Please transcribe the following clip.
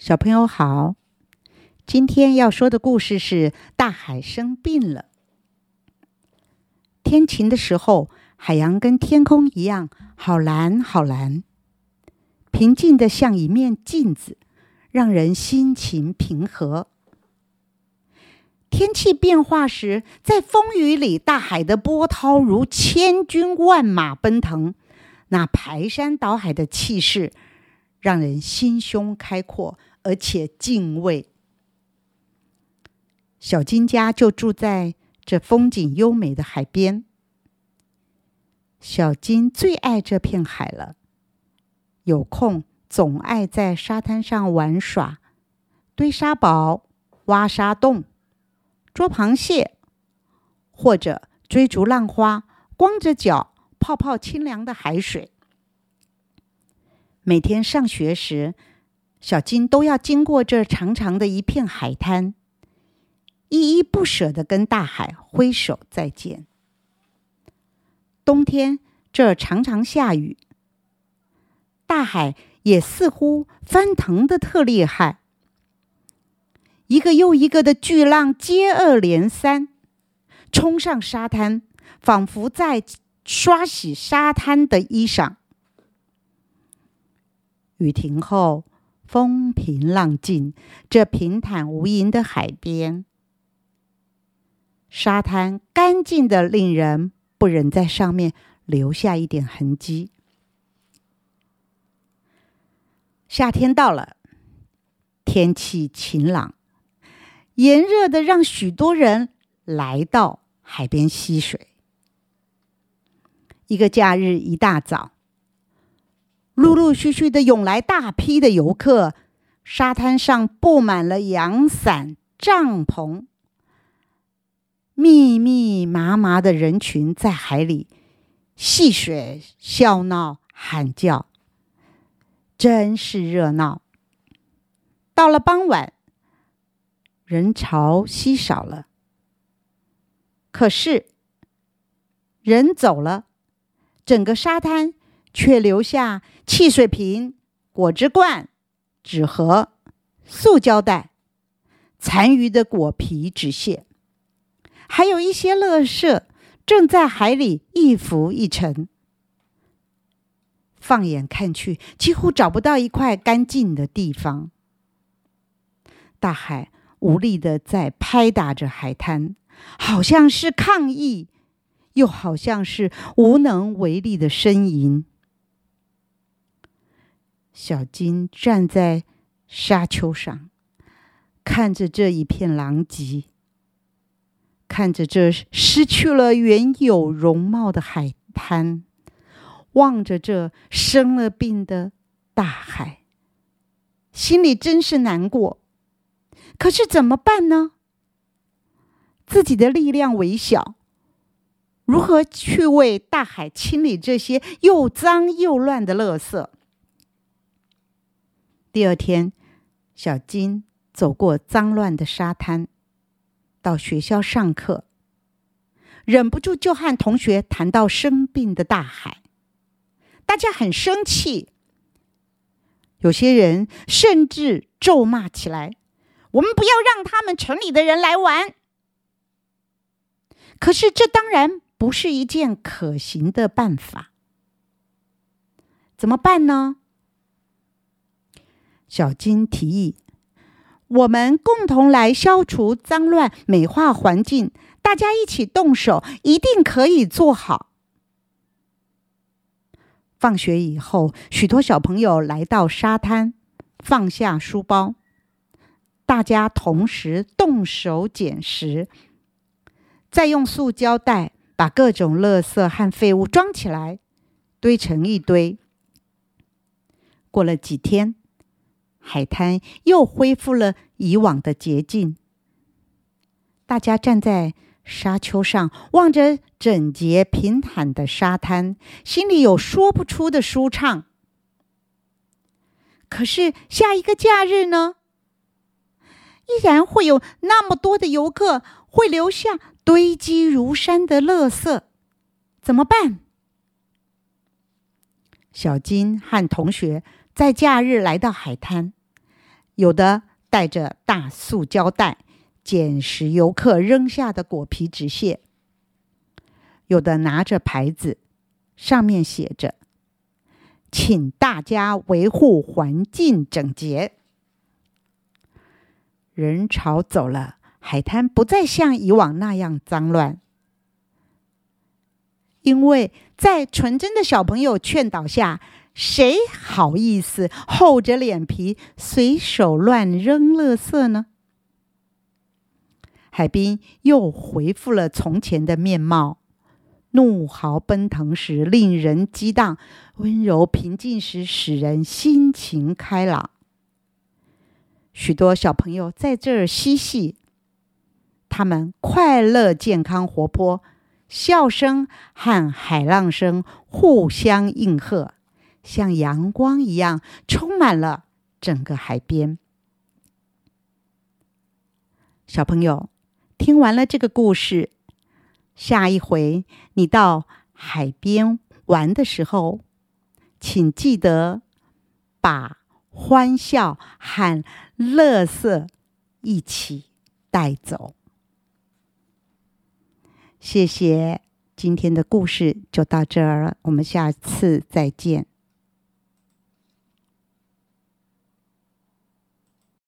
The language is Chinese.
小朋友好，今天要说的故事是大海生病了。天晴的时候，海洋跟天空一样，好蓝好蓝，平静的像一面镜子，让人心情平和。天气变化时，在风雨里，大海的波涛如千军万马奔腾，那排山倒海的气势，让人心胸开阔。而且敬畏，小金家就住在这风景优美的海边。小金最爱这片海了，有空总爱在沙滩上玩耍，堆沙堡、挖沙洞、捉螃蟹，或者追逐浪花，光着脚泡泡清凉的海水。每天上学时。小金都要经过这长长的一片海滩，依依不舍的跟大海挥手再见。冬天这常常下雨，大海也似乎翻腾的特厉害，一个又一个的巨浪接二连三冲上沙滩，仿佛在刷洗沙滩的衣裳。雨停后。风平浪静，这平坦无垠的海边，沙滩干净的令人不忍在上面留下一点痕迹。夏天到了，天气晴朗，炎热的让许多人来到海边嬉水。一个假日一大早。陆陆续续的涌来大批的游客，沙滩上布满了阳伞、帐篷，密密麻麻的人群在海里戏水、笑闹、喊叫，真是热闹。到了傍晚，人潮稀少了，可是人走了，整个沙滩。却留下汽水瓶、果汁罐、纸盒、塑胶袋、残余的果皮、纸屑，还有一些垃圾正在海里一浮一沉。放眼看去，几乎找不到一块干净的地方。大海无力的在拍打着海滩，好像是抗议，又好像是无能为力的呻吟。小金站在沙丘上，看着这一片狼藉，看着这失去了原有容貌的海滩，望着这生了病的大海，心里真是难过。可是怎么办呢？自己的力量微小，如何去为大海清理这些又脏又乱的垃圾？第二天，小金走过脏乱的沙滩，到学校上课，忍不住就和同学谈到生病的大海，大家很生气，有些人甚至咒骂起来：“我们不要让他们城里的人来玩。”可是这当然不是一件可行的办法，怎么办呢？小金提议：“我们共同来消除脏乱，美化环境。大家一起动手，一定可以做好。”放学以后，许多小朋友来到沙滩，放下书包，大家同时动手捡拾，再用塑胶袋把各种垃圾和废物装起来，堆成一堆。过了几天。海滩又恢复了以往的洁净。大家站在沙丘上，望着整洁平坦的沙滩，心里有说不出的舒畅。可是下一个假日呢？依然会有那么多的游客，会留下堆积如山的垃圾，怎么办？小金和同学。在假日来到海滩，有的带着大塑胶袋，捡拾游客扔下的果皮纸屑；有的拿着牌子，上面写着。请大家维护环境整洁。人潮走了，海滩不再像以往那样脏乱，因为在纯真的小朋友劝导下，谁好意思厚着脸皮随手乱扔垃圾呢？海滨又恢复了从前的面貌。怒号奔腾时，令人激荡；温柔平静时，使人心情开朗。许多小朋友在这儿嬉戏，他们快乐、健康、活泼，笑声和海浪声互相应和，像阳光一样充满了整个海边。小朋友，听完了这个故事。下一回你到海边玩的时候，请记得把欢笑和乐色一起带走。谢谢，今天的故事就到这儿了，我们下次再见。